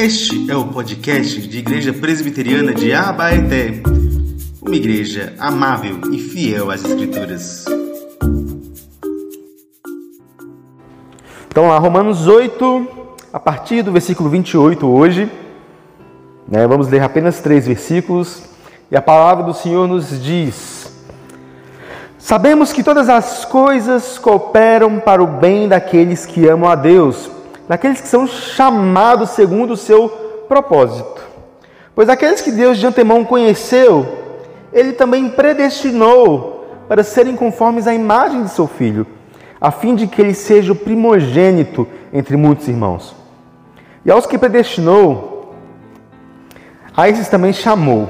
Este é o podcast de Igreja Presbiteriana de Abaeté, uma igreja amável e fiel às Escrituras. Então lá, Romanos 8, a partir do versículo 28 hoje, né, vamos ler apenas três versículos, e a palavra do Senhor nos diz: Sabemos que todas as coisas cooperam para o bem daqueles que amam a Deus daqueles que são chamados segundo o seu propósito. Pois aqueles que Deus de antemão conheceu, ele também predestinou para serem conformes à imagem de seu filho, a fim de que ele seja o primogênito entre muitos irmãos. E aos que predestinou, a esses também chamou.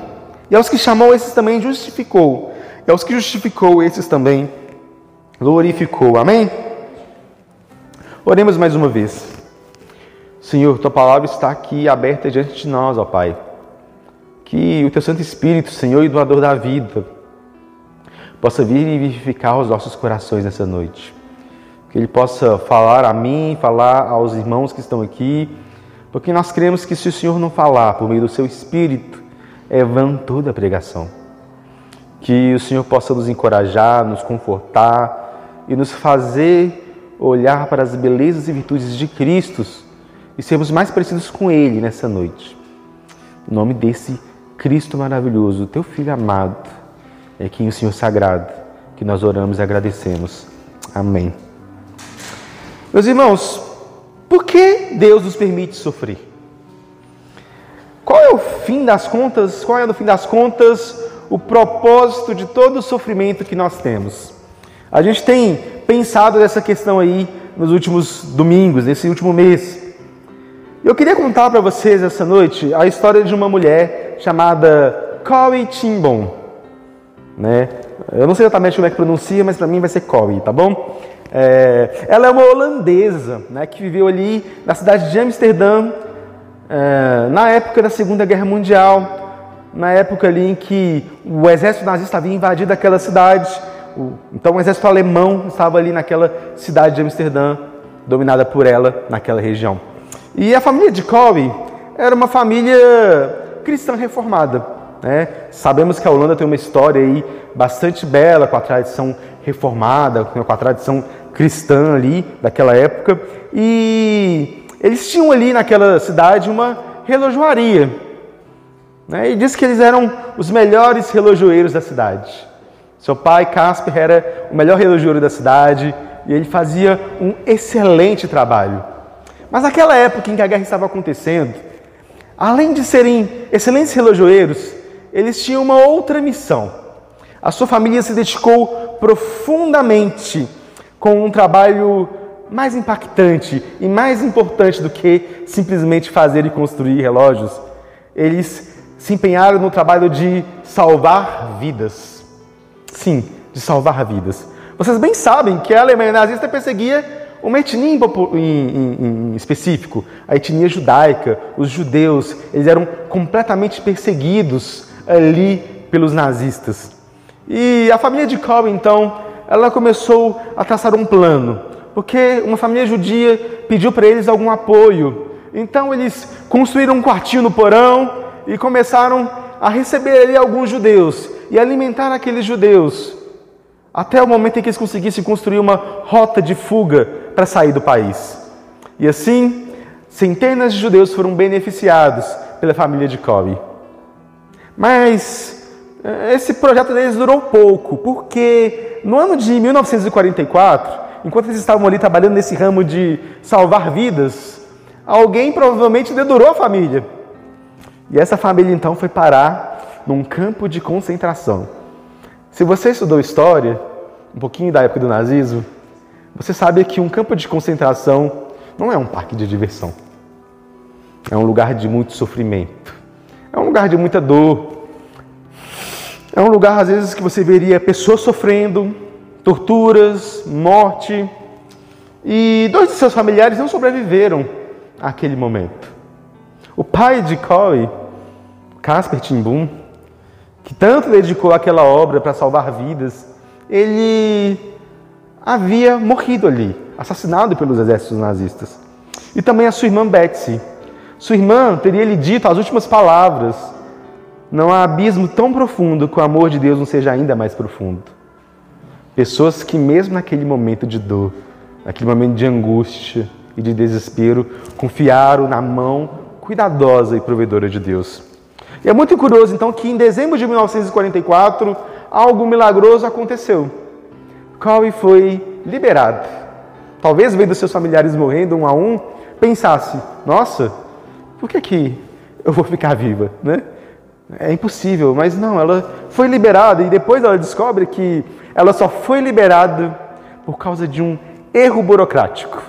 E aos que chamou, esses também justificou. E aos que justificou, esses também glorificou. Amém? Oremos mais uma vez. Senhor, tua palavra está aqui aberta diante de nós, ó Pai. Que o teu Santo Espírito, Senhor e doador da vida, possa vir e vivificar os nossos corações nessa noite. Que ele possa falar a mim, falar aos irmãos que estão aqui, porque nós cremos que se o Senhor não falar por meio do seu Espírito, é vã toda a pregação. Que o Senhor possa nos encorajar, nos confortar e nos fazer olhar para as belezas e virtudes de Cristo e sermos mais parecidos com Ele nessa noite. Em nome desse Cristo maravilhoso, teu Filho amado, é quem o Senhor sagrado, que nós oramos e agradecemos. Amém. Meus irmãos, por que Deus nos permite sofrer? Qual é o fim das contas? Qual é, no fim das contas, o propósito de todo o sofrimento que nós temos? A gente tem pensado nessa questão aí nos últimos domingos, nesse último mês. Eu queria contar para vocês essa noite a história de uma mulher chamada Corey Timbon. Né? Eu não sei exatamente como é que pronuncia, mas para mim vai ser Corey, tá bom? É, ela é uma holandesa né, que viveu ali na cidade de Amsterdã é, na época da Segunda Guerra Mundial, na época ali em que o exército nazista havia invadido aquela cidade. Então o exército alemão estava ali naquela cidade de Amsterdã, dominada por ela naquela região. E a família de Corey era uma família cristã reformada. Né? Sabemos que a Holanda tem uma história aí bastante bela com a tradição reformada, com a tradição cristã ali daquela época. E eles tinham ali naquela cidade uma relojoaria. Né? E diz que eles eram os melhores relojoeiros da cidade. Seu pai, Casper, era o melhor relojoeiro da cidade e ele fazia um excelente trabalho. Mas naquela época em que a guerra estava acontecendo, além de serem excelentes relojoeiros, eles tinham uma outra missão. A sua família se dedicou profundamente com um trabalho mais impactante e mais importante do que simplesmente fazer e construir relógios. Eles se empenharam no trabalho de salvar vidas. Sim, de salvar vidas. Vocês bem sabem que a Alemanha nazista perseguia uma etnia em, em, em, específico, a etnia judaica, os judeus, eles eram completamente perseguidos ali pelos nazistas. E a família de Cobb, então, ela começou a traçar um plano, porque uma família judia pediu para eles algum apoio. Então eles construíram um quartinho no porão e começaram a receber ali alguns judeus e alimentar aqueles judeus até o momento em que eles conseguissem construir uma rota de fuga para sair do país. E assim, centenas de judeus foram beneficiados pela família de Kobe. Mas eh, esse projeto deles durou pouco, porque no ano de 1944, enquanto eles estavam ali trabalhando nesse ramo de salvar vidas, alguém provavelmente dedurou a família. E essa família então foi parar num campo de concentração. Se você estudou história, um pouquinho da época do nazismo, você sabe que um campo de concentração não é um parque de diversão. É um lugar de muito sofrimento. É um lugar de muita dor. É um lugar, às vezes, que você veria pessoas sofrendo, torturas, morte. E dois de seus familiares não sobreviveram àquele momento. O pai de Corey, Casper Timbum, que tanto dedicou aquela obra para salvar vidas, ele havia morrido ali, assassinado pelos exércitos nazistas. E também a sua irmã Betsy. Sua irmã teria lhe dito as últimas palavras: Não há abismo tão profundo que o amor de Deus não seja ainda mais profundo. Pessoas que, mesmo naquele momento de dor, naquele momento de angústia e de desespero, confiaram na mão cuidadosa e provedora de Deus. E é muito curioso, então, que em dezembro de 1944, algo milagroso aconteceu. Cowie foi liberado. Talvez, vendo seus familiares morrendo um a um, pensasse: nossa, por que, que eu vou ficar viva? Né? É impossível, mas não, ela foi liberada e depois ela descobre que ela só foi liberada por causa de um erro burocrático.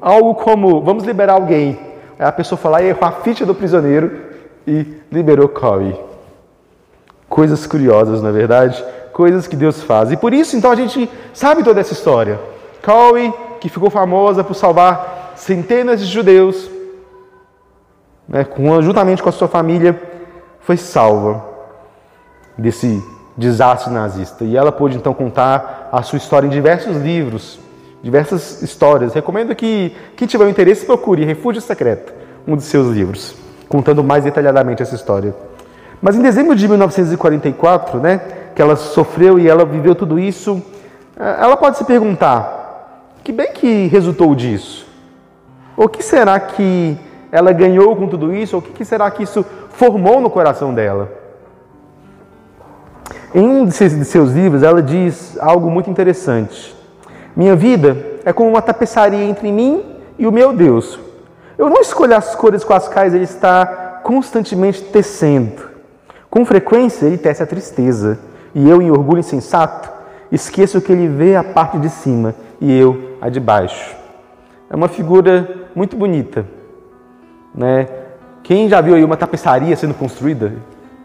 Algo como, vamos liberar alguém. Aí a pessoa fala, errou a ficha do prisioneiro e liberou Corey. Coisas curiosas, na é verdade, coisas que Deus faz. E por isso, então, a gente sabe toda essa história. Corey, que ficou famosa por salvar centenas de judeus, né, juntamente com a sua família, foi salva desse desastre nazista. E ela pôde então contar a sua história em diversos livros, diversas histórias. Recomendo que quem tiver um interesse procure Refúgio Secreto, um dos seus livros, contando mais detalhadamente essa história. Mas em dezembro de 1944, né, que ela sofreu e ela viveu tudo isso, eh, ela pode se perguntar: que bem que resultou disso? O que será que ela ganhou com tudo isso? O que será que isso formou no coração dela? Em um de seus livros, ela diz algo muito interessante. Minha vida é como uma tapeçaria entre mim e o meu Deus. Eu não escolho as cores com as quais ele está constantemente tecendo. Com frequência, ele tece a tristeza, e eu, em orgulho insensato, esqueço que ele vê a parte de cima e eu a de baixo. É uma figura muito bonita, né? Quem já viu aí uma tapeçaria sendo construída?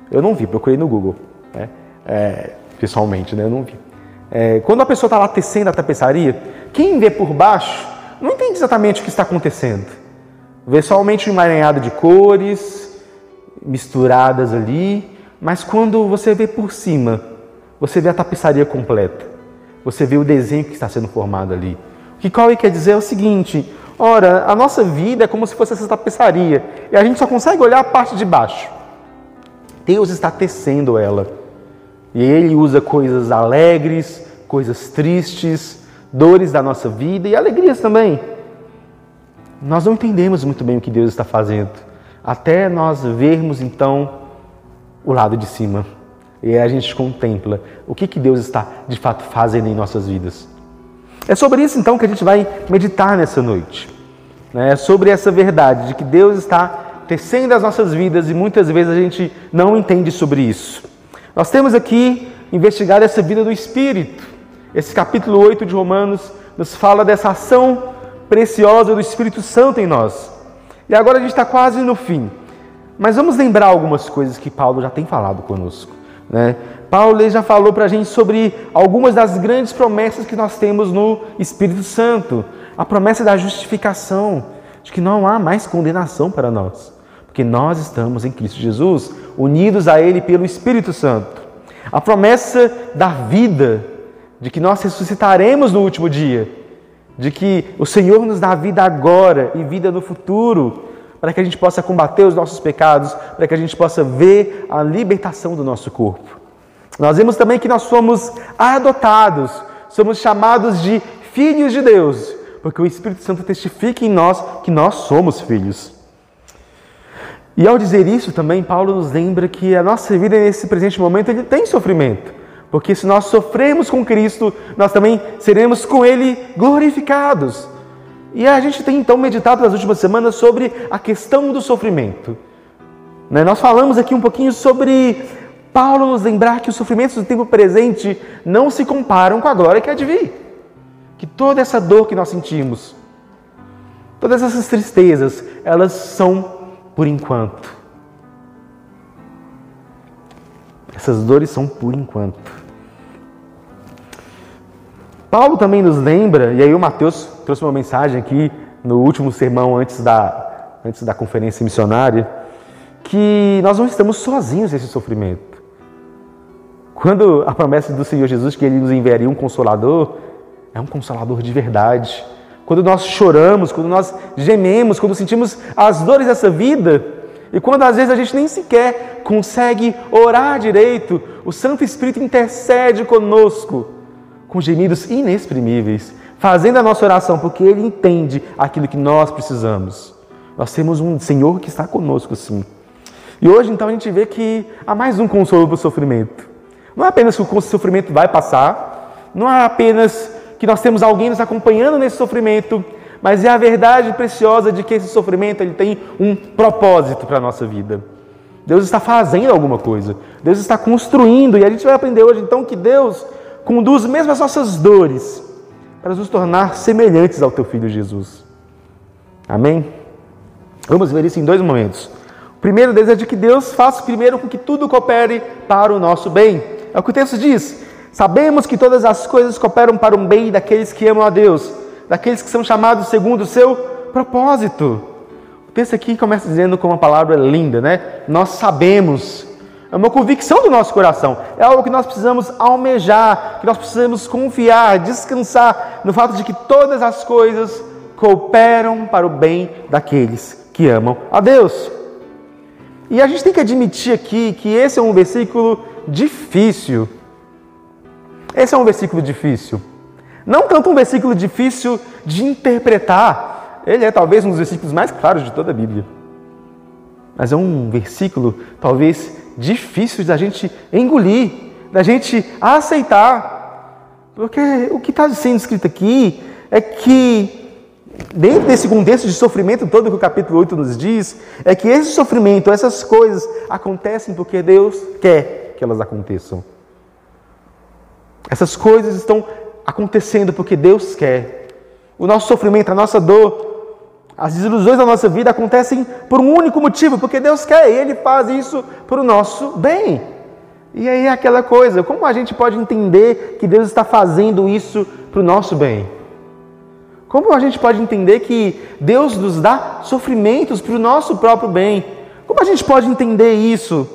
Eu não vi, procurei no Google, né? É, pessoalmente, né? Eu não vi. É, quando a pessoa está lá tecendo a tapeçaria, quem vê por baixo não entende exatamente o que está acontecendo. Vê somente um emaranhado de cores misturadas ali, mas quando você vê por cima, você vê a tapeçaria completa. Você vê o desenho que está sendo formado ali. O que Cauê quer dizer é o seguinte: ora, a nossa vida é como se fosse essa tapeçaria e a gente só consegue olhar a parte de baixo. Deus está tecendo ela. E Ele usa coisas alegres, coisas tristes, dores da nossa vida e alegrias também. Nós não entendemos muito bem o que Deus está fazendo, até nós vermos então o lado de cima. E a gente contempla o que, que Deus está de fato fazendo em nossas vidas. É sobre isso então que a gente vai meditar nessa noite. É sobre essa verdade de que Deus está tecendo as nossas vidas e muitas vezes a gente não entende sobre isso. Nós temos aqui investigado essa vida do Espírito. Esse capítulo 8 de Romanos nos fala dessa ação preciosa do Espírito Santo em nós. E agora a gente está quase no fim. Mas vamos lembrar algumas coisas que Paulo já tem falado conosco. Né? Paulo já falou para a gente sobre algumas das grandes promessas que nós temos no Espírito Santo. A promessa da justificação, de que não há mais condenação para nós porque nós estamos em Cristo Jesus, unidos a Ele pelo Espírito Santo. A promessa da vida, de que nós ressuscitaremos no último dia, de que o Senhor nos dá vida agora e vida no futuro, para que a gente possa combater os nossos pecados, para que a gente possa ver a libertação do nosso corpo. Nós vemos também que nós somos adotados, somos chamados de filhos de Deus, porque o Espírito Santo testifica em nós que nós somos filhos. E ao dizer isso também, Paulo nos lembra que a nossa vida nesse presente momento ele tem sofrimento. Porque se nós sofremos com Cristo, nós também seremos com Ele glorificados. E a gente tem então meditado nas últimas semanas sobre a questão do sofrimento. Né? Nós falamos aqui um pouquinho sobre Paulo nos lembrar que os sofrimentos do tempo presente não se comparam com a glória que há de vir. Que toda essa dor que nós sentimos, todas essas tristezas, elas são por enquanto. Essas dores são por enquanto. Paulo também nos lembra, e aí o Mateus trouxe uma mensagem aqui no último sermão antes da, antes da conferência missionária, que nós não estamos sozinhos nesse sofrimento. Quando a promessa do Senhor Jesus que ele nos enviaria um consolador, é um consolador de verdade quando nós choramos, quando nós gememos, quando sentimos as dores dessa vida, e quando às vezes a gente nem sequer consegue orar direito, o Santo Espírito intercede conosco com gemidos inexprimíveis, fazendo a nossa oração, porque Ele entende aquilo que nós precisamos. Nós temos um Senhor que está conosco, sim. E hoje, então, a gente vê que há mais um consolo para o sofrimento. Não é apenas que o sofrimento vai passar, não é apenas que nós temos alguém nos acompanhando nesse sofrimento, mas é a verdade preciosa de que esse sofrimento ele tem um propósito para a nossa vida. Deus está fazendo alguma coisa, Deus está construindo, e a gente vai aprender hoje então que Deus conduz mesmo as nossas dores para nos tornar semelhantes ao teu filho Jesus. Amém? Vamos ver isso em dois momentos. O primeiro deles é de que Deus faça primeiro com que tudo coopere para o nosso bem. É o que o texto diz. Sabemos que todas as coisas cooperam para o bem daqueles que amam a Deus, daqueles que são chamados segundo o seu propósito. O texto aqui começa dizendo com uma palavra linda, né? Nós sabemos. É uma convicção do nosso coração. É algo que nós precisamos almejar, que nós precisamos confiar, descansar no fato de que todas as coisas cooperam para o bem daqueles que amam a Deus. E a gente tem que admitir aqui que esse é um versículo difícil. Esse é um versículo difícil. Não tanto um versículo difícil de interpretar, ele é talvez um dos versículos mais claros de toda a Bíblia. Mas é um versículo talvez difícil da gente engolir, da gente aceitar. Porque o que está sendo escrito aqui é que, dentro desse contexto de sofrimento todo que o capítulo 8 nos diz, é que esse sofrimento, essas coisas acontecem porque Deus quer que elas aconteçam. Essas coisas estão acontecendo porque Deus quer. O nosso sofrimento, a nossa dor, as desilusões da nossa vida acontecem por um único motivo, porque Deus quer e Ele faz isso para o nosso bem. E aí é aquela coisa, como a gente pode entender que Deus está fazendo isso para o nosso bem? Como a gente pode entender que Deus nos dá sofrimentos para o nosso próprio bem? Como a gente pode entender isso?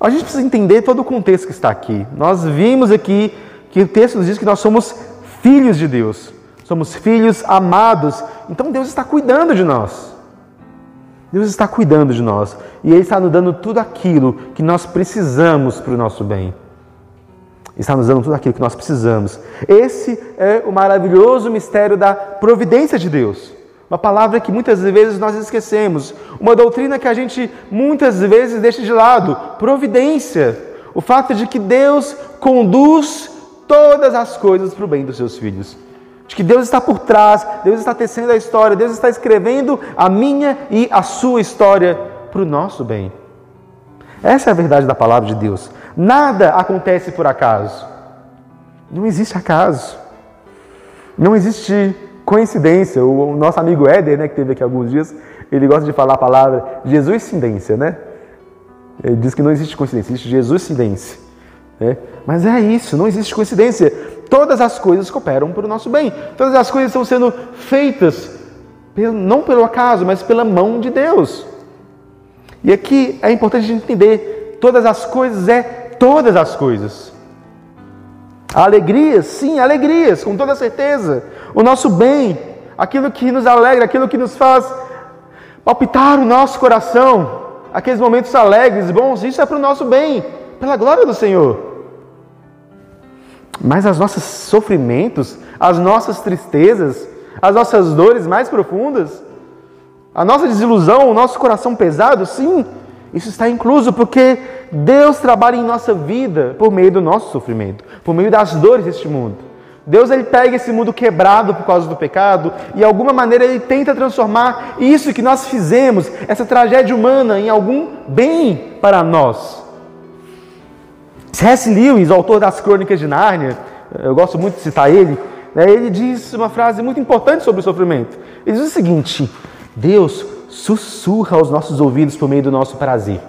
A gente precisa entender todo o contexto que está aqui. Nós vimos aqui que o texto nos diz que nós somos filhos de Deus, somos filhos amados. Então Deus está cuidando de nós. Deus está cuidando de nós e Ele está nos dando tudo aquilo que nós precisamos para o nosso bem. Está nos dando tudo aquilo que nós precisamos. Esse é o maravilhoso mistério da providência de Deus. Uma palavra que muitas vezes nós esquecemos. Uma doutrina que a gente muitas vezes deixa de lado. Providência. O fato de que Deus conduz todas as coisas para o bem dos seus filhos. De que Deus está por trás, Deus está tecendo a história, Deus está escrevendo a minha e a sua história para o nosso bem. Essa é a verdade da palavra de Deus. Nada acontece por acaso. Não existe acaso. Não existe coincidência. O nosso amigo Éder, né, que teve aqui alguns dias, ele gosta de falar a palavra Jesus-cidência, né? Ele diz que não existe coincidência, existe Jesus-cidência. Né? Mas é isso, não existe coincidência. Todas as coisas cooperam para o nosso bem. Todas as coisas estão sendo feitas, não pelo acaso, mas pela mão de Deus. E aqui é importante a gente entender: todas as coisas é todas as coisas. Alegrias, sim, alegrias, com toda certeza. O nosso bem, aquilo que nos alegra, aquilo que nos faz palpitar o nosso coração, aqueles momentos alegres, bons, isso é para o nosso bem, pela glória do Senhor. Mas os nossos sofrimentos, as nossas tristezas, as nossas dores mais profundas, a nossa desilusão, o nosso coração pesado, sim, isso está incluso porque Deus trabalha em nossa vida por meio do nosso sofrimento, por meio das dores deste mundo. Deus ele pega esse mundo quebrado por causa do pecado e de alguma maneira ele tenta transformar isso que nós fizemos, essa tragédia humana, em algum bem para nós. C.S. Lewis, autor das Crônicas de Nárnia, eu gosto muito de citar ele, né, ele diz uma frase muito importante sobre o sofrimento. Ele diz o seguinte: Deus sussurra aos nossos ouvidos por meio do nosso prazer.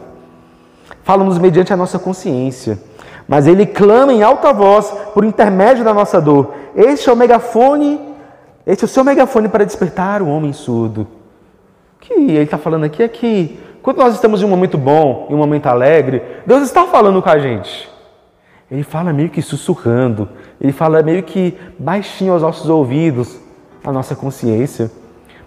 Fala-nos mediante a nossa consciência, mas ele clama em alta voz por intermédio da nossa dor. Este é o megafone, este é o seu megafone para despertar o homem surdo. O que ele está falando aqui é que quando nós estamos em um momento bom, em um momento alegre, Deus está falando com a gente. Ele fala meio que sussurrando, ele fala meio que baixinho aos nossos ouvidos, a nossa consciência,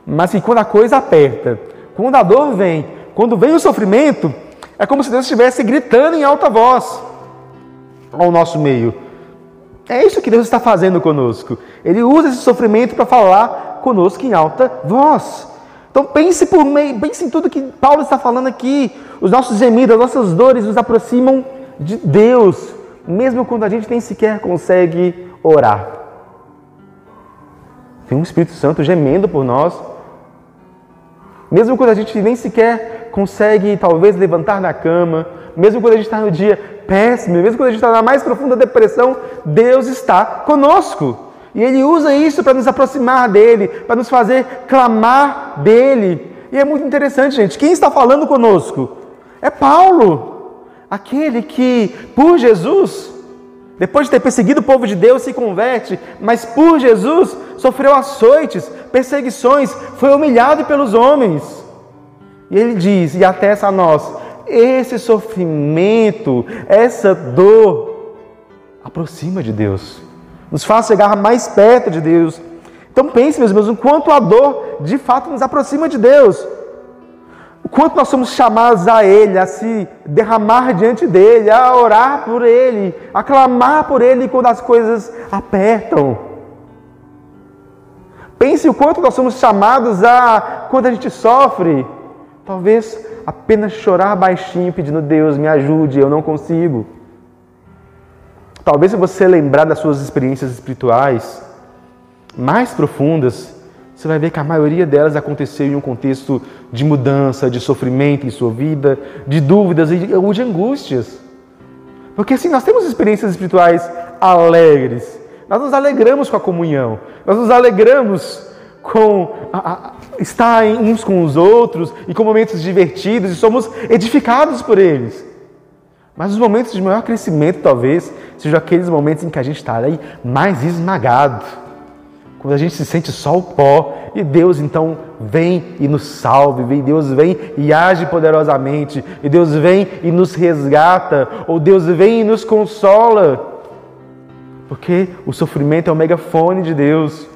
mas que quando a coisa aperta, quando a dor vem, quando vem o sofrimento, é como se Deus estivesse gritando em alta voz ao nosso meio. É isso que Deus está fazendo conosco. Ele usa esse sofrimento para falar conosco em alta voz. Então pense por meio, pense em tudo que Paulo está falando aqui. Os nossos gemidos, as nossas dores nos aproximam de Deus, mesmo quando a gente nem sequer consegue orar. Tem um Espírito Santo gemendo por nós, mesmo quando a gente nem sequer consegue, talvez, levantar da cama, mesmo quando a gente está no dia péssimo, mesmo quando a gente está na mais profunda depressão, Deus está conosco. E Ele usa isso para nos aproximar dele, para nos fazer clamar dele. E é muito interessante, gente. Quem está falando conosco? É Paulo, aquele que, por Jesus, depois de ter perseguido o povo de Deus, se converte, mas por Jesus sofreu açoites, perseguições, foi humilhado pelos homens. E ele diz, e atesta a nós: esse sofrimento, essa dor, aproxima de Deus, nos faz chegar mais perto de Deus. Então pense, meus irmãos, o quanto a dor de fato nos aproxima de Deus. Quanto nós somos chamados a Ele, a se derramar diante dEle, a orar por Ele, a clamar por Ele quando as coisas apertam. Pense o quanto nós somos chamados a, quando a gente sofre, talvez apenas chorar baixinho pedindo Deus me ajude, eu não consigo. Talvez se você lembrar das suas experiências espirituais mais profundas, você vai ver que a maioria delas aconteceu em um contexto de mudança, de sofrimento em sua vida, de dúvidas ou de angústias. Porque assim, nós temos experiências espirituais alegres, nós nos alegramos com a comunhão, nós nos alegramos com a, a, estar uns com os outros e com momentos divertidos e somos edificados por eles. Mas os momentos de maior crescimento, talvez, sejam aqueles momentos em que a gente está aí mais esmagado quando a gente se sente só o pó e Deus então vem e nos salve, vem, Deus vem e age poderosamente, e Deus vem e nos resgata, ou Deus vem e nos consola, porque o sofrimento é o megafone de Deus.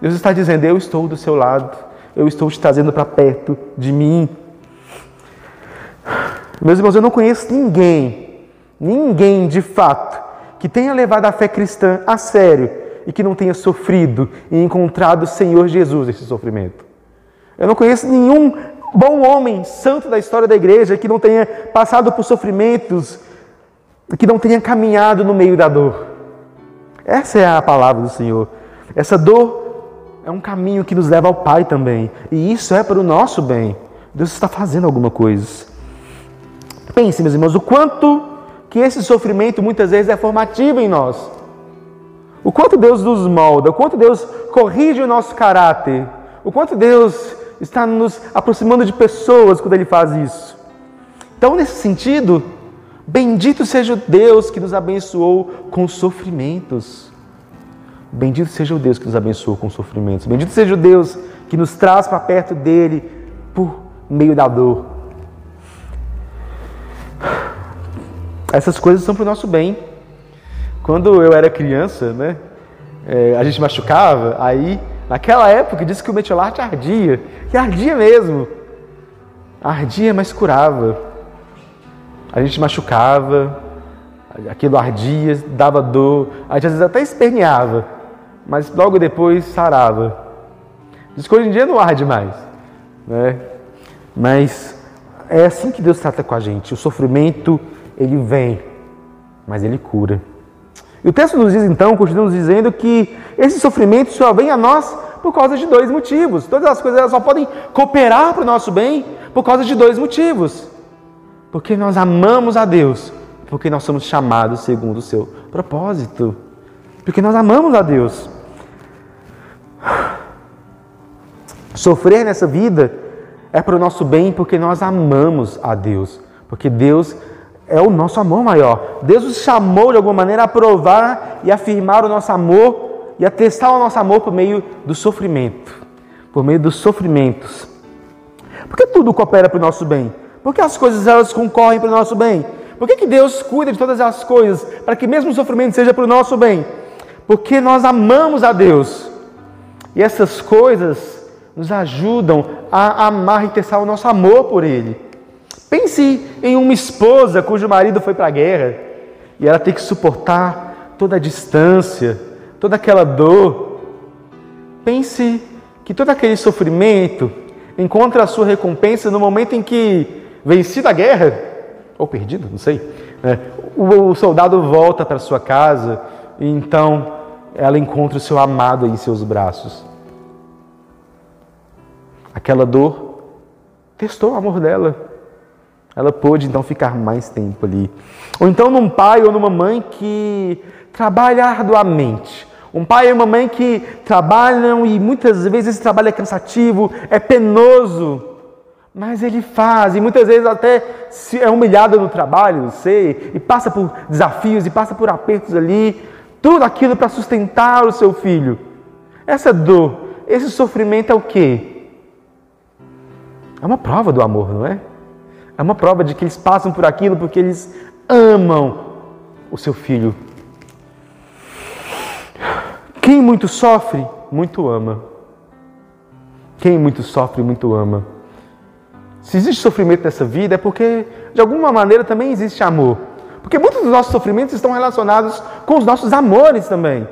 Deus está dizendo: Eu estou do seu lado, eu estou te trazendo para perto de mim. Meus irmãos, eu não conheço ninguém, ninguém de fato, que tenha levado a fé cristã a sério e que não tenha sofrido e encontrado o Senhor Jesus nesse sofrimento. Eu não conheço nenhum bom homem santo da história da igreja que não tenha passado por sofrimentos, que não tenha caminhado no meio da dor. Essa é a palavra do Senhor. Essa dor é um caminho que nos leva ao Pai também, e isso é para o nosso bem. Deus está fazendo alguma coisa. Pense, meus irmãos, o quanto que esse sofrimento muitas vezes é formativo em nós. O quanto Deus nos molda, o quanto Deus corrige o nosso caráter, o quanto Deus está nos aproximando de pessoas quando Ele faz isso. Então, nesse sentido, bendito seja o Deus que nos abençoou com sofrimentos. Bendito seja o Deus que nos abençoou com sofrimentos. Bendito seja o Deus que nos traz para perto dele por meio da dor. Essas coisas são para o nosso bem. Quando eu era criança, né, é, a gente machucava, aí naquela época disse que o metiolate ardia, e ardia mesmo. Ardia, mas curava. A gente machucava, aquilo ardia, dava dor, a gente às vezes até esperneava, mas logo depois sarava. Diz que hoje em dia não arde mais, né? Mas é assim que Deus trata com a gente. O sofrimento, ele vem, mas ele cura. E o texto nos diz então, continua nos dizendo que esse sofrimento só vem a nós por causa de dois motivos. Todas as coisas só podem cooperar para o nosso bem por causa de dois motivos. Porque nós amamos a Deus, porque nós somos chamados segundo o seu propósito. Porque nós amamos a Deus. Sofrer nessa vida é para o nosso bem porque nós amamos a Deus. Porque Deus é o nosso amor maior. Deus nos chamou de alguma maneira a provar e afirmar o nosso amor e a testar o nosso amor por meio do sofrimento, por meio dos sofrimentos. Porque tudo coopera para o nosso bem? Porque as coisas elas concorrem para o nosso bem? Por que, que Deus cuida de todas as coisas para que mesmo o sofrimento seja para o nosso bem? Porque nós amamos a Deus E essas coisas nos ajudam a amar e testar o nosso amor por Ele. Pense em uma esposa cujo marido foi para a guerra e ela tem que suportar toda a distância, toda aquela dor. Pense que todo aquele sofrimento encontra a sua recompensa no momento em que, vencida a guerra, ou perdido, não sei, né, o, soldado volta para sua casa e então ela encontra o seu amado em seus braços. Aquela dor testou o amor dela. Ela pôde então ficar mais tempo ali. Ou então num pai ou numa mãe que trabalha arduamente. Um pai e uma mãe que trabalham e muitas vezes esse trabalho é cansativo, é penoso, mas ele faz e muitas vezes até é humilhado no trabalho, não sei, e passa por desafios e passa por apertos ali, tudo aquilo para sustentar o seu filho. Essa dor, esse sofrimento é o quê? É uma prova do amor, não é? É uma prova de que eles passam por aquilo porque eles amam o seu filho. Quem muito sofre, muito ama. Quem muito sofre, muito ama. Se existe sofrimento nessa vida é porque, de alguma maneira, também existe amor. Porque muitos dos nossos sofrimentos estão relacionados com os nossos amores também.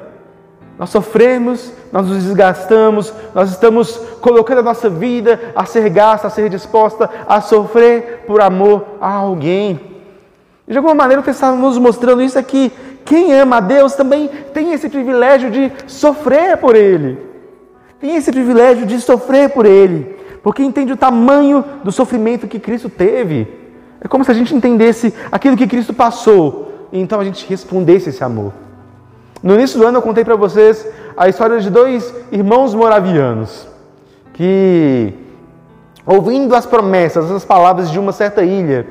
Nós sofremos, nós nos desgastamos, nós estamos colocando a nossa vida a ser gasta, a ser disposta a sofrer por amor a alguém. De alguma maneira, o que estamos nos mostrando isso aqui. Quem ama a Deus também tem esse privilégio de sofrer por Ele. Tem esse privilégio de sofrer por Ele, porque entende o tamanho do sofrimento que Cristo teve. É como se a gente entendesse aquilo que Cristo passou e então a gente respondesse esse amor. No início do ano eu contei para vocês a história de dois irmãos moravianos que, ouvindo as promessas, as palavras de uma certa ilha,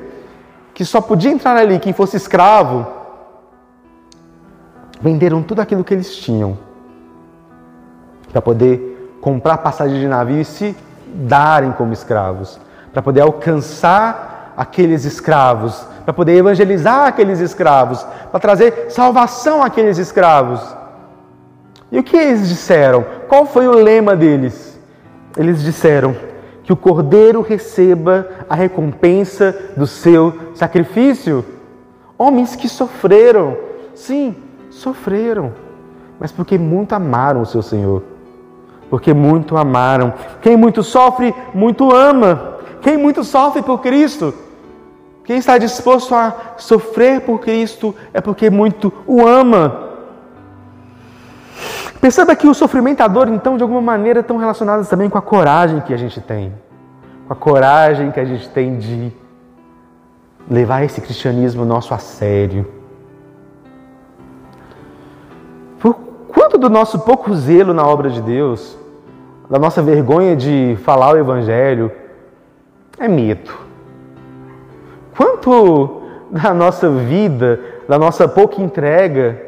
que só podia entrar ali quem fosse escravo, venderam tudo aquilo que eles tinham para poder comprar passagem de navio e se darem como escravos, para poder alcançar aqueles escravos, para poder evangelizar aqueles escravos, para trazer salvação àqueles escravos. E o que eles disseram? Qual foi o lema deles? Eles disseram que o cordeiro receba a recompensa do seu sacrifício. Homens que sofreram, sim, sofreram, mas porque muito amaram o seu Senhor. Porque muito amaram. Quem muito sofre, muito ama. Quem muito sofre por Cristo, quem está disposto a sofrer por Cristo é porque muito o ama. Perceba que o sofrimento e a dor, então, de alguma maneira, estão relacionados também com a coragem que a gente tem. Com a coragem que a gente tem de levar esse cristianismo nosso a sério. Por quanto do nosso pouco zelo na obra de Deus, da nossa vergonha de falar o Evangelho, é medo Quanto da nossa vida, da nossa pouca entrega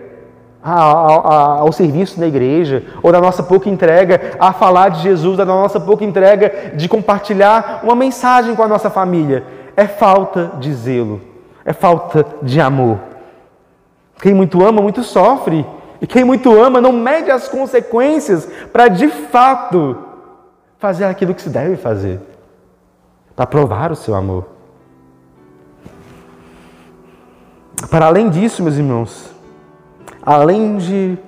ao, ao, serviço na igreja, ou da nossa pouca entrega a falar de Jesus, da nossa pouca entrega de compartilhar uma mensagem com a nossa família, é falta de zelo, é falta de amor. Quem muito ama, muito sofre. E quem muito ama não mede as consequências para de fato fazer aquilo que se deve fazer, para provar o seu amor. Para além disso, meus irmãos, além de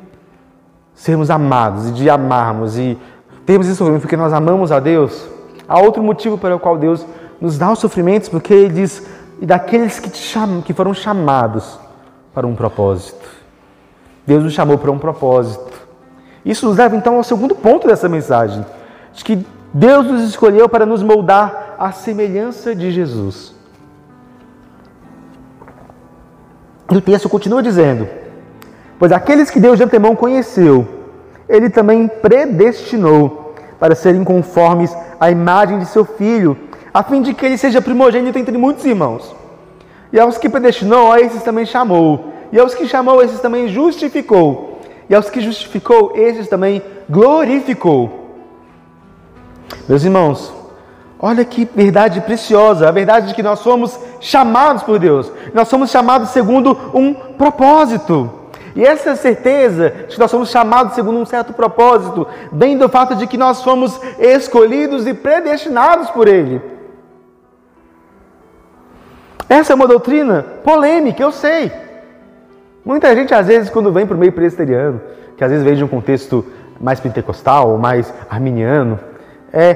sermos amados e de amarmos e termos esse sofrimento porque nós amamos a Deus, há outro motivo para o qual Deus nos dá os sofrimentos, porque Ele diz, e daqueles que, que foram chamados para um propósito. Deus nos chamou para um propósito. Isso nos leva então ao segundo ponto dessa mensagem, de que Deus nos escolheu para nos moldar à semelhança de Jesus. E o texto continua dizendo: Pois aqueles que Deus de antemão conheceu, ele também predestinou para serem conformes à imagem de seu filho, a fim de que ele seja primogênito entre muitos irmãos. E aos que predestinou, a esses também chamou. E aos que chamou, esses também justificou. E aos que justificou, esses também glorificou. Meus irmãos, Olha que verdade preciosa, a verdade de que nós somos chamados por Deus. Nós somos chamados segundo um propósito. E essa certeza de que nós somos chamados segundo um certo propósito vem do fato de que nós fomos escolhidos e predestinados por Ele. Essa é uma doutrina polêmica, eu sei. Muita gente, às vezes, quando vem para o meio presbiteriano, que às vezes vem de um contexto mais pentecostal ou mais arminiano, é,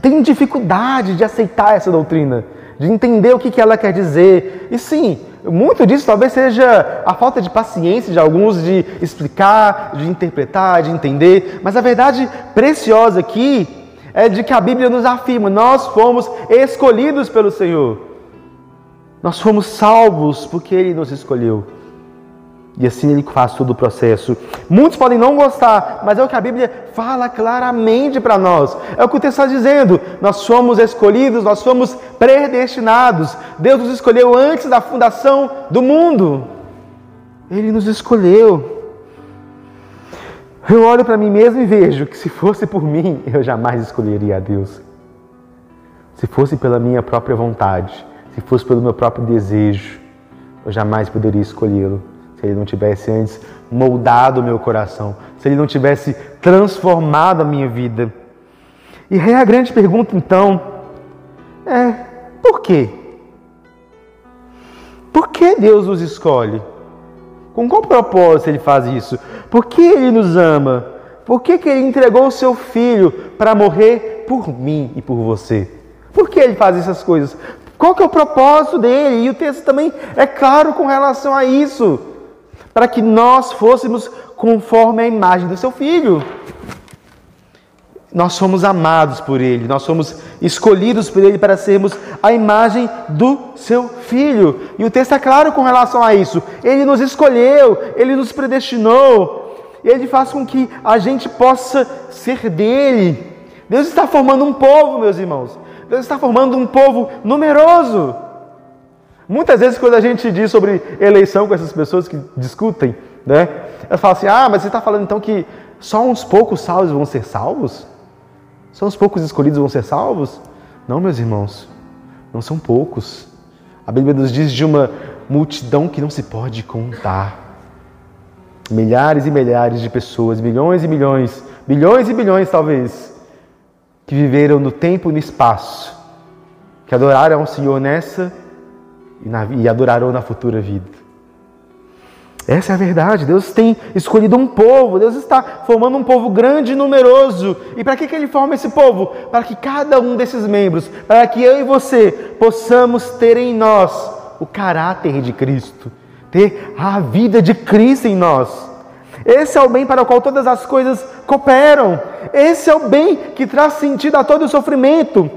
tem dificuldade de aceitar essa doutrina, de entender o que, que ela quer dizer. E sim, muito disso talvez seja a falta de paciência de alguns de explicar, de interpretar, de entender, mas a verdade preciosa aqui é de que a Bíblia nos afirma: nós fomos escolhidos pelo Senhor. Nós fomos salvos porque Ele nos escolheu. E assim Ele faz todo o processo. Muitos podem não gostar, mas é o que a Bíblia fala claramente para nós. É o que o texto está dizendo. Nós somos escolhidos, nós somos predestinados. Deus nos escolheu antes da fundação do mundo. Ele nos escolheu. Eu olho para mim mesmo e vejo que se fosse por mim, eu jamais escolheria a Deus. Se fosse pela minha própria vontade, se fosse pelo meu próprio desejo, eu jamais poderia escolhê-lo se ele não tivesse antes moldado o meu coração, se ele não tivesse transformado a minha vida. E a grande pergunta então é: por quê? Por que Deus nos escolhe? Com qual propósito ele faz isso? Por que ele nos ama? Por que, que ele entregou o seu filho para morrer por mim e por você? Por que ele faz essas coisas? Qual que é o propósito dele? E o texto também é claro com relação a isso. Para que nós fôssemos conforme a imagem do seu filho. Nós somos amados por ele, nós somos escolhidos por ele para sermos a imagem do seu filho. E o texto é claro com relação a isso. Ele nos escolheu, ele nos predestinou, ele faz com que a gente possa ser dele. Deus está formando um povo, meus irmãos. Deus está formando um povo numeroso. Muitas vezes, quando a gente diz sobre eleição com essas pessoas que discutem, né? Elas falam assim: ah, mas você está falando então que só uns poucos salvos vão ser salvos? Só uns poucos escolhidos vão ser salvos? Não, meus irmãos, não são poucos. A Bíblia nos diz de uma multidão que não se pode contar. Milhares e milhares de pessoas, milhões e milhões, bilhões e bilhões talvez, que viveram no tempo e no espaço, que adoraram ao Senhor nessa e, na, e adorarão na futura vida. Essa é a verdade. Deus tem escolhido um povo, Deus está formando um povo grande e numeroso. E para que, que Ele forma esse povo? Para que cada um desses membros, para que eu e você possamos ter em nós o caráter de Cristo, ter a vida de Cristo em nós. Esse é o bem para o qual todas as coisas cooperam. Esse é o bem que traz sentido a todo o sofrimento.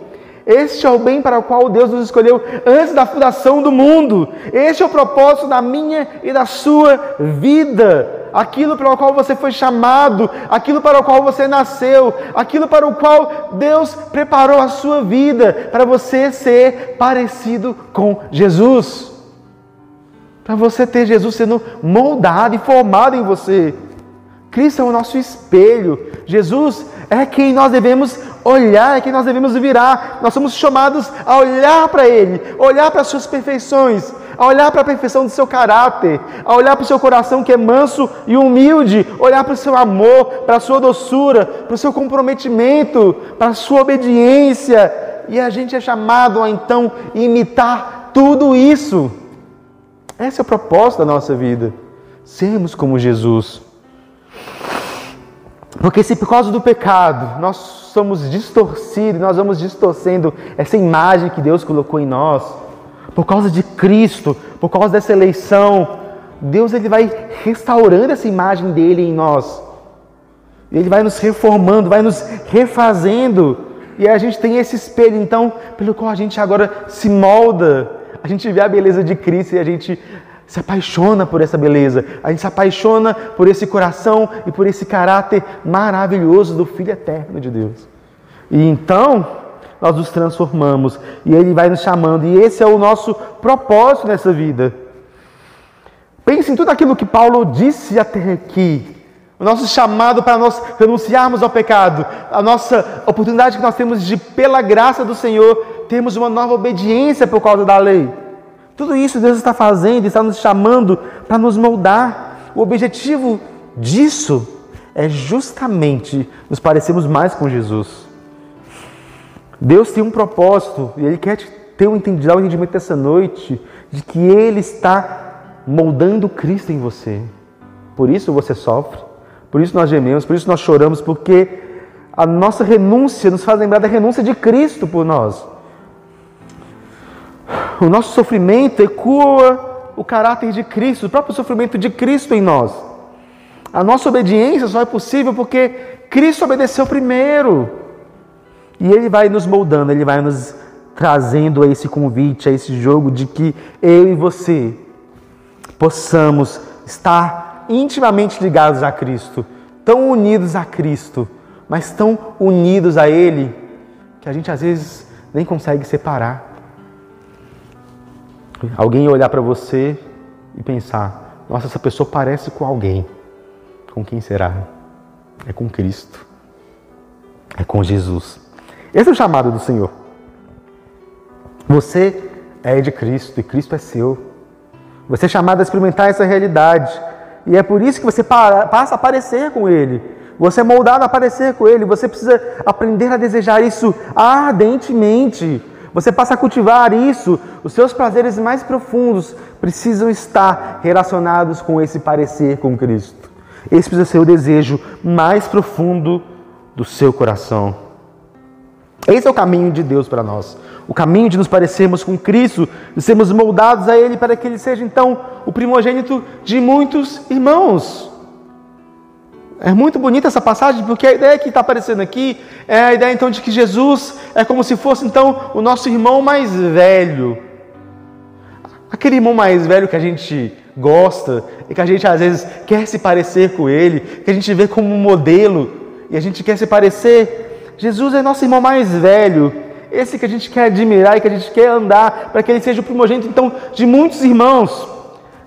Este é o bem para o qual Deus nos escolheu antes da fundação do mundo. Este é o propósito da minha e da sua vida. Aquilo para o qual você foi chamado, aquilo para o qual você nasceu, aquilo para o qual Deus preparou a sua vida, para você ser parecido com Jesus. Para você ter Jesus sendo moldado e formado em você. Cristo é o nosso espelho. Jesus é quem nós devemos olhar, é quem nós devemos virar. Nós somos chamados a olhar para Ele, olhar para as suas perfeições, a olhar para a perfeição do seu caráter, a olhar para o seu coração que é manso e humilde, olhar para o seu amor, para a sua doçura, para o seu comprometimento, para a sua obediência. E a gente é chamado a então imitar tudo isso. Esse é o propósito da nossa vida. Sermos como Jesus. Porque se por causa do pecado nós somos distorcidos, nós vamos distorcendo essa imagem que Deus colocou em nós, por causa de Cristo, por causa dessa eleição, Deus ele vai restaurando essa imagem dele em nós. Ele vai nos reformando, vai nos refazendo. E a gente tem esse espelho, então, pelo qual a gente agora se molda. A gente vê a beleza de Cristo e a gente se apaixona por essa beleza, a gente se apaixona por esse coração e por esse caráter maravilhoso do Filho eterno de Deus. E então nós nos transformamos e Ele vai nos chamando, e esse é o nosso propósito nessa vida. Pense em tudo aquilo que Paulo disse até aqui. O nosso chamado para nós renunciarmos ao pecado, a nossa oportunidade que nós temos de, pela graça do Senhor, termos uma nova obediência por causa da lei. Tudo isso Deus está fazendo, está nos chamando para nos moldar. O objetivo disso é justamente nos parecermos mais com Jesus. Deus tem um propósito e Ele quer ter um entendimento, um entendimento dessa noite de que Ele está moldando Cristo em você. Por isso você sofre, por isso nós gememos, por isso nós choramos, porque a nossa renúncia nos faz lembrar da renúncia de Cristo por nós. O nosso sofrimento ecoa o caráter de Cristo, o próprio sofrimento de Cristo em nós. A nossa obediência só é possível porque Cristo obedeceu primeiro. E Ele vai nos moldando, Ele vai nos trazendo a esse convite, a esse jogo de que eu e você possamos estar intimamente ligados a Cristo, tão unidos a Cristo, mas tão unidos a Ele que a gente às vezes nem consegue separar. Alguém olhar para você e pensar: nossa, essa pessoa parece com alguém. Com quem será? É com Cristo. É com Jesus. Esse é o chamado do Senhor. Você é de Cristo e Cristo é seu. Você é chamado a experimentar essa realidade. E é por isso que você passa a parecer com Ele. Você é moldado a parecer com Ele. Você precisa aprender a desejar isso ardentemente. Você passa a cultivar isso. Os seus prazeres mais profundos precisam estar relacionados com esse parecer com Cristo. Esse precisa ser o desejo mais profundo do seu coração. Esse é o caminho de Deus para nós. O caminho de nos parecermos com Cristo, de sermos moldados a Ele para que Ele seja então o primogênito de muitos irmãos. É muito bonita essa passagem, porque a ideia que está aparecendo aqui é a ideia então de que Jesus é como se fosse então o nosso irmão mais velho. Aquele irmão mais velho que a gente gosta e que a gente às vezes quer se parecer com ele, que a gente vê como um modelo e a gente quer se parecer. Jesus é nosso irmão mais velho, esse que a gente quer admirar e que a gente quer andar para que ele seja o primogênito então de muitos irmãos.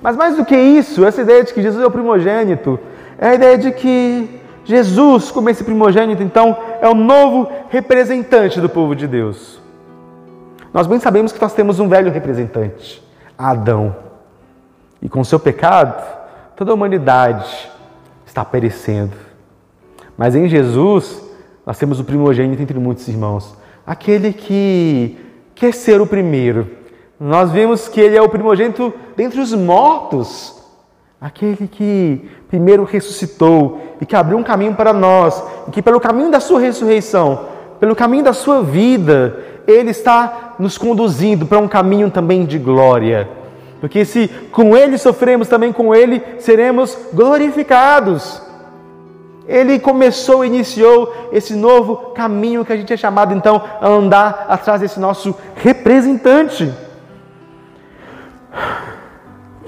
Mas mais do que isso, essa ideia de que Jesus é o primogênito, é a ideia de que Jesus, como esse primogênito, então, é o novo representante do povo de Deus. Nós bem sabemos que nós temos um velho representante, Adão. E com seu pecado, toda a humanidade está perecendo. Mas em Jesus, nós temos o primogênito entre muitos irmãos, aquele que quer ser o primeiro. Nós vemos que ele é o primogênito dentre os mortos, aquele que primeiro ressuscitou e que abriu um caminho para nós, e que pelo caminho da sua ressurreição, pelo caminho da sua vida, ele está nos conduzindo para um caminho também de glória. Porque se com ele sofremos, também com ele seremos glorificados. Ele começou, iniciou esse novo caminho que a gente é chamado então a andar atrás desse nosso representante.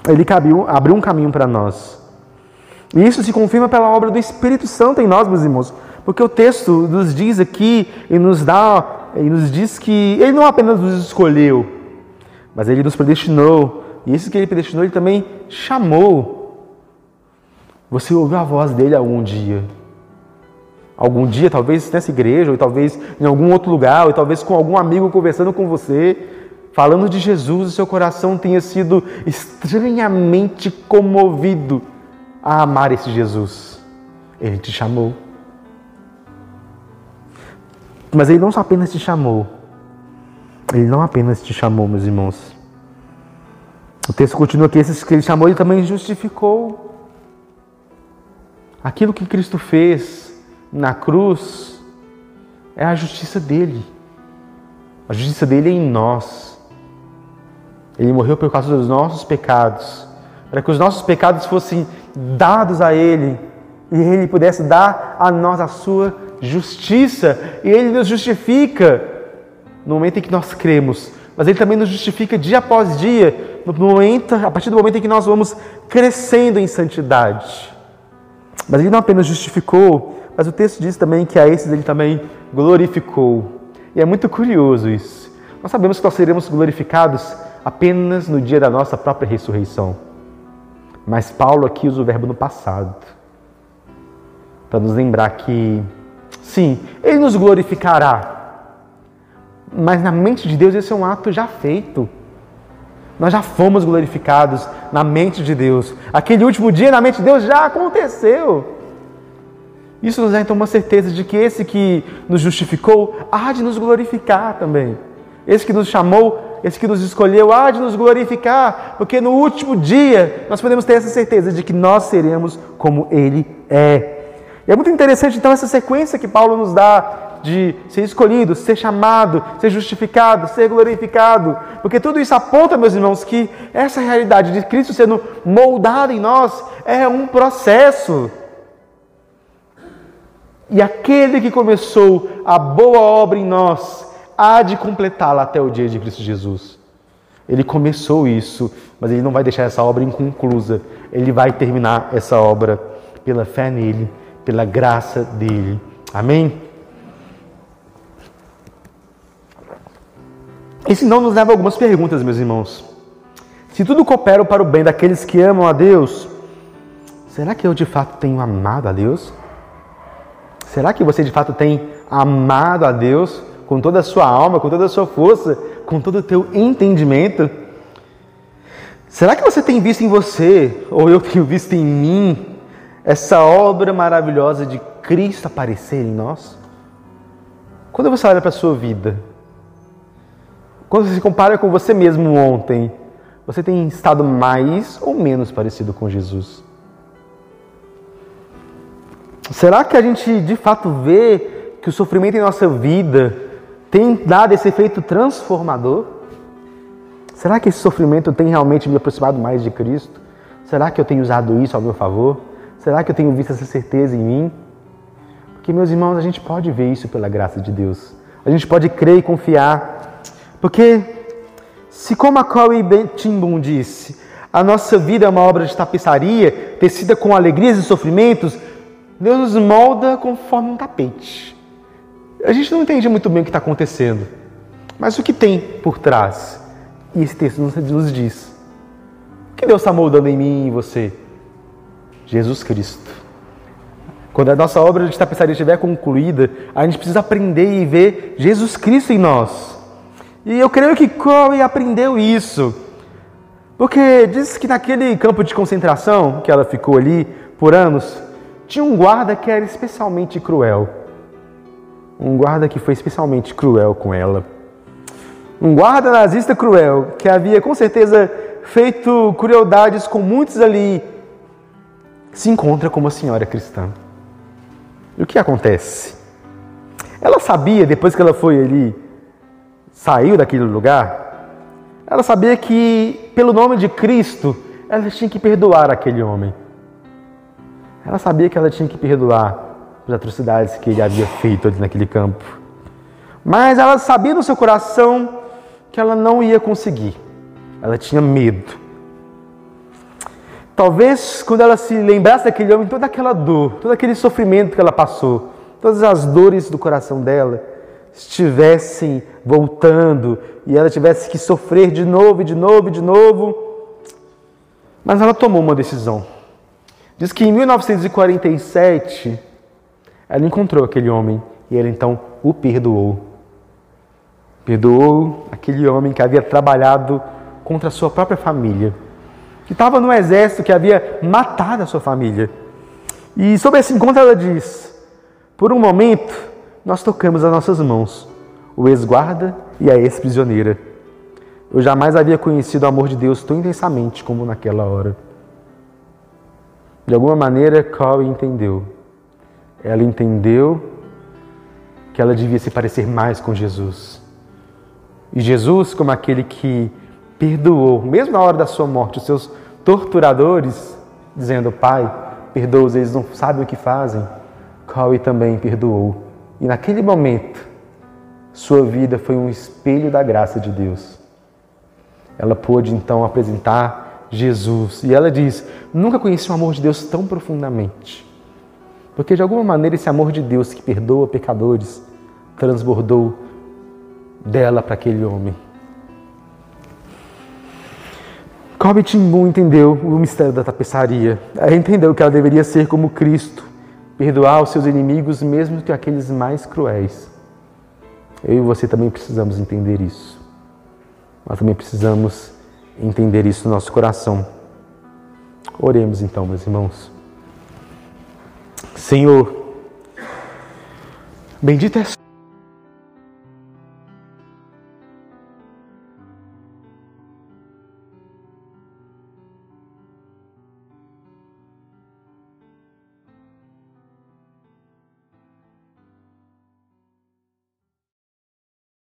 Ele abriu um caminho para nós. E isso se confirma pela obra do Espírito Santo em nós, meus irmãos. Porque o texto nos diz aqui e nos dá e nos diz que ele não apenas nos escolheu, mas ele nos predestinou. E isso que ele predestinou, ele também chamou. Você ouviu a voz dele algum dia? Algum dia, talvez nessa igreja, ou talvez em algum outro lugar, ou talvez com algum amigo conversando com você, falando de Jesus, o seu coração tenha sido estranhamente comovido a amar esse Jesus. Ele te chamou. Mas ele não só apenas te chamou, ele não apenas te chamou, meus irmãos. O texto continua que esses que ele chamou, ele também justificou. Aquilo que Cristo fez na cruz é a justiça dele. A justiça dele é em nós. Ele morreu por causa dos nossos pecados, para que os nossos pecados fossem dados a Ele e Ele pudesse dar a nós a sua justiça. E Ele nos justifica no momento em que nós cremos, mas Ele também nos justifica dia após dia, no momento, a partir do momento em que nós vamos crescendo em santidade. Mas Ele não apenas justificou, mas o texto diz também que a esses Ele também glorificou. E é muito curioso isso. Nós sabemos que nós seremos glorificados apenas no dia da nossa própria ressurreição. Mas Paulo aqui usa o verbo no passado, para nos lembrar que, sim, ele nos glorificará, mas na mente de Deus esse é um ato já feito. Nós já fomos glorificados na mente de Deus. Aquele último dia na mente de Deus já aconteceu. Isso nos dá então uma certeza de que esse que nos justificou há de nos glorificar também. Esse que nos chamou, esse que nos escolheu, há de nos glorificar, porque no último dia nós podemos ter essa certeza de que nós seremos como Ele é. E é muito interessante então essa sequência que Paulo nos dá de ser escolhido, ser chamado, ser justificado, ser glorificado, porque tudo isso aponta, meus irmãos, que essa realidade de Cristo sendo moldado em nós é um processo. E aquele que começou a boa obra em nós há de completá-la até o dia de Cristo Jesus. Ele começou isso, mas ele não vai deixar essa obra inconclusa. Ele vai terminar essa obra pela fé nele, pela graça dele. Amém? Isso não nos leva a algumas perguntas, meus irmãos. Se tudo coopera para o bem daqueles que amam a Deus, será que eu de fato tenho amado a Deus? Será que você de fato tem amado a Deus com toda a sua alma, com toda a sua força, com todo o teu entendimento? Será que você tem visto em você, ou eu tenho visto em mim, essa obra maravilhosa de Cristo aparecer em nós? Quando você olha para a sua vida, quando você se compara com você mesmo ontem, você tem estado mais ou menos parecido com Jesus? Será que a gente de fato vê que o sofrimento em nossa vida tem dado esse efeito transformador? Será que esse sofrimento tem realmente me aproximado mais de Cristo? Será que eu tenho usado isso ao meu favor? Será que eu tenho visto essa certeza em mim? Porque, meus irmãos, a gente pode ver isso pela graça de Deus. A gente pode crer e confiar. Porque, se como a Corey Timbun disse, a nossa vida é uma obra de tapeçaria, tecida com alegrias e sofrimentos, Deus nos molda conforme um tapete. A gente não entende muito bem o que está acontecendo, mas o que tem por trás? E esse texto nos diz. O que Deus está moldando em mim e em você? Jesus Cristo. Quando a nossa obra de tapeçaria estiver concluída, a gente precisa aprender e ver Jesus Cristo em nós. E eu creio que Corey aprendeu isso. Porque diz que naquele campo de concentração que ela ficou ali por anos, tinha um guarda que era especialmente cruel. Um guarda que foi especialmente cruel com ela. Um guarda nazista cruel que havia com certeza feito crueldades com muitos ali. Se encontra com uma senhora cristã. E o que acontece? Ela sabia, depois que ela foi ali, saiu daquele lugar, ela sabia que, pelo nome de Cristo, ela tinha que perdoar aquele homem. Ela sabia que ela tinha que perdoar as atrocidades que ele havia feito ali naquele campo. Mas ela sabia no seu coração que ela não ia conseguir. Ela tinha medo. Talvez quando ela se lembrasse daquele homem, toda aquela dor, todo aquele sofrimento que ela passou, todas as dores do coração dela estivessem voltando e ela tivesse que sofrer de novo, de novo, de novo. Mas ela tomou uma decisão. Diz que em 1947 ela encontrou aquele homem e ele então o perdoou. Perdoou aquele homem que havia trabalhado contra a sua própria família, que estava no exército, que havia matado a sua família. E sobre esse encontro ela diz: Por um momento nós tocamos as nossas mãos, o ex-guarda e a ex-prisioneira. Eu jamais havia conhecido o amor de Deus tão intensamente como naquela hora. De alguma maneira, Corey entendeu. Ela entendeu que ela devia se parecer mais com Jesus. E Jesus, como aquele que perdoou, mesmo na hora da sua morte, os seus torturadores, dizendo: Pai, perdoa-os, eles não sabem o que fazem. Corey também perdoou. E naquele momento, sua vida foi um espelho da graça de Deus. Ela pôde então apresentar Jesus. E ela diz: Nunca conheci um amor de Deus tão profundamente. Porque de alguma maneira esse amor de Deus que perdoa pecadores transbordou dela para aquele homem. Kobe Timbun entendeu o mistério da tapeçaria. Ela entendeu que ela deveria ser como Cristo, perdoar os seus inimigos, mesmo que aqueles mais cruéis. Eu e você também precisamos entender isso. Nós também precisamos entender isso no nosso coração. Oremos então, meus irmãos. Senhor, bendito é